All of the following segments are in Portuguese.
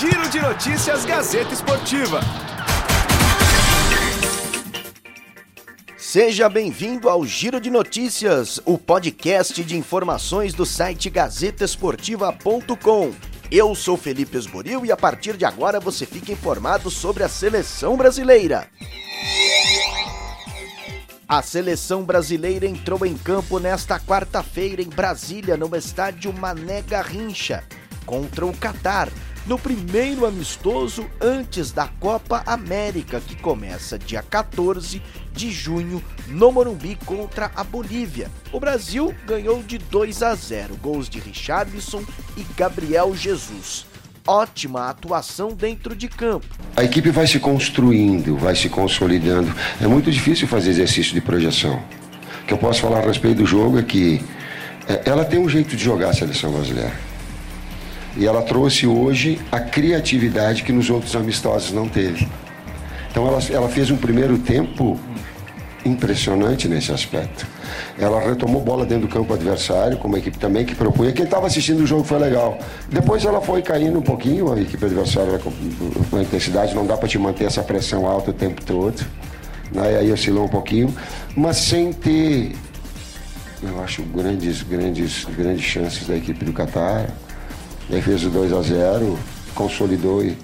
Giro de Notícias Gazeta Esportiva. Seja bem-vindo ao Giro de Notícias, o podcast de informações do site gazetesportiva.com. Eu sou Felipe Esboril e a partir de agora você fica informado sobre a seleção brasileira. A seleção brasileira entrou em campo nesta quarta-feira em Brasília, no estádio Mané Garrincha, contra o Catar, no primeiro amistoso antes da Copa América, que começa dia 14 de junho no Morumbi contra a Bolívia. O Brasil ganhou de 2 a 0, gols de Richarlison e Gabriel Jesus ótima atuação dentro de campo. A equipe vai se construindo, vai se consolidando. É muito difícil fazer exercício de projeção. O que eu posso falar a respeito do jogo é que é, ela tem um jeito de jogar a seleção brasileira. E ela trouxe hoje a criatividade que nos outros amistosos não teve. Então ela, ela fez um primeiro tempo impressionante nesse aspecto. Ela retomou bola dentro do campo adversário, como a equipe também que propunha. Quem estava assistindo o jogo foi legal. Depois ela foi caindo um pouquinho, a equipe adversária com, com intensidade, não dá para te manter essa pressão alta o tempo todo. Né? E aí oscilou um pouquinho, mas sem ter, eu acho, grandes, grandes, grandes chances da equipe do Catar. Aí fez o 2 a 0 consolidou e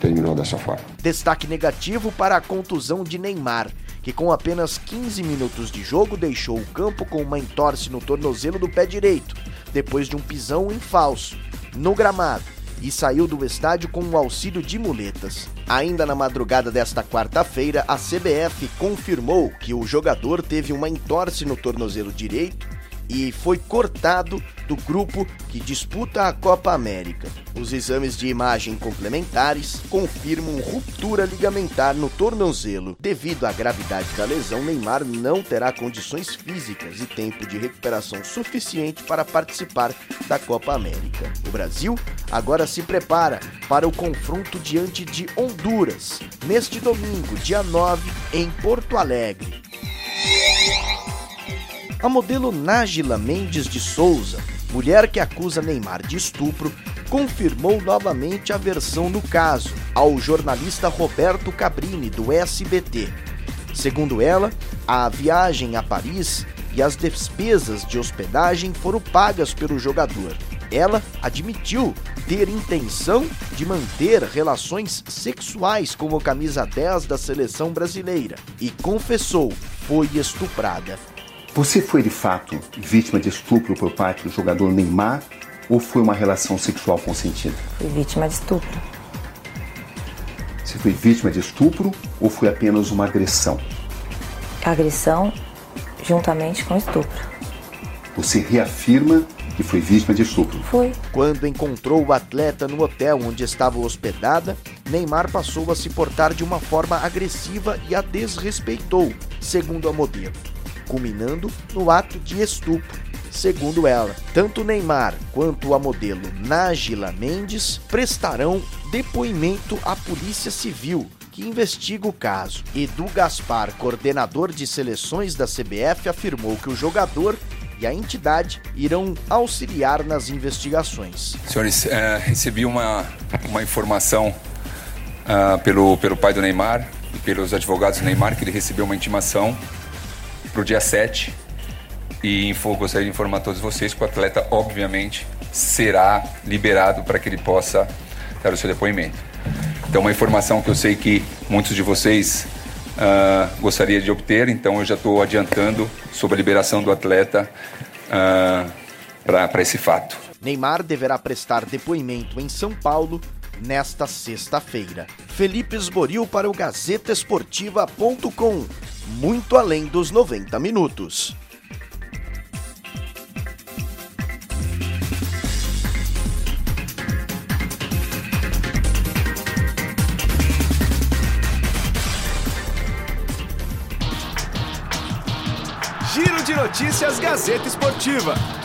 terminou dessa forma. Destaque negativo para a contusão de Neymar que com apenas 15 minutos de jogo deixou o campo com uma entorse no tornozelo do pé direito, depois de um pisão em falso, no gramado, e saiu do estádio com o auxílio de muletas. Ainda na madrugada desta quarta-feira, a CBF confirmou que o jogador teve uma entorse no tornozelo direito e foi cortado do grupo que disputa a Copa América. Os exames de imagem complementares confirmam ruptura ligamentar no tornozelo. Devido à gravidade da lesão, Neymar não terá condições físicas e tempo de recuperação suficiente para participar da Copa América. O Brasil agora se prepara para o confronto diante de Honduras, neste domingo, dia 9, em Porto Alegre. A modelo Nájila Mendes de Souza, mulher que acusa Neymar de estupro, confirmou novamente a versão no caso ao jornalista Roberto Cabrini, do SBT. Segundo ela, a viagem a Paris e as despesas de hospedagem foram pagas pelo jogador. Ela admitiu ter intenção de manter relações sexuais com o camisa 10 da seleção brasileira e confessou foi estuprada. Você foi de fato vítima de estupro por parte do jogador Neymar ou foi uma relação sexual consentida? Fui vítima de estupro. Você foi vítima de estupro ou foi apenas uma agressão? Agressão juntamente com estupro. Você reafirma que foi vítima de estupro? Foi. Quando encontrou o atleta no hotel onde estava hospedada, Neymar passou a se portar de uma forma agressiva e a desrespeitou, segundo a modelo culminando no ato de estupro. Segundo ela, tanto Neymar quanto a modelo Nájila Mendes prestarão depoimento à Polícia Civil, que investiga o caso. Edu Gaspar, coordenador de seleções da CBF, afirmou que o jogador e a entidade irão auxiliar nas investigações. Senhores, é, recebi uma, uma informação uh, pelo, pelo pai do Neymar e pelos advogados do Neymar que ele recebeu uma intimação para o dia 7. E info, gostaria de informar todos vocês que o atleta, obviamente, será liberado para que ele possa dar o seu depoimento. Então, uma informação que eu sei que muitos de vocês uh, gostaria de obter, então eu já estou adiantando sobre a liberação do atleta uh, para esse fato. Neymar deverá prestar depoimento em São Paulo nesta sexta-feira. Felipe Esboril para o GazetaEsportiva.com muito além dos 90 minutos. Giro de Notícias Gazeta Esportiva.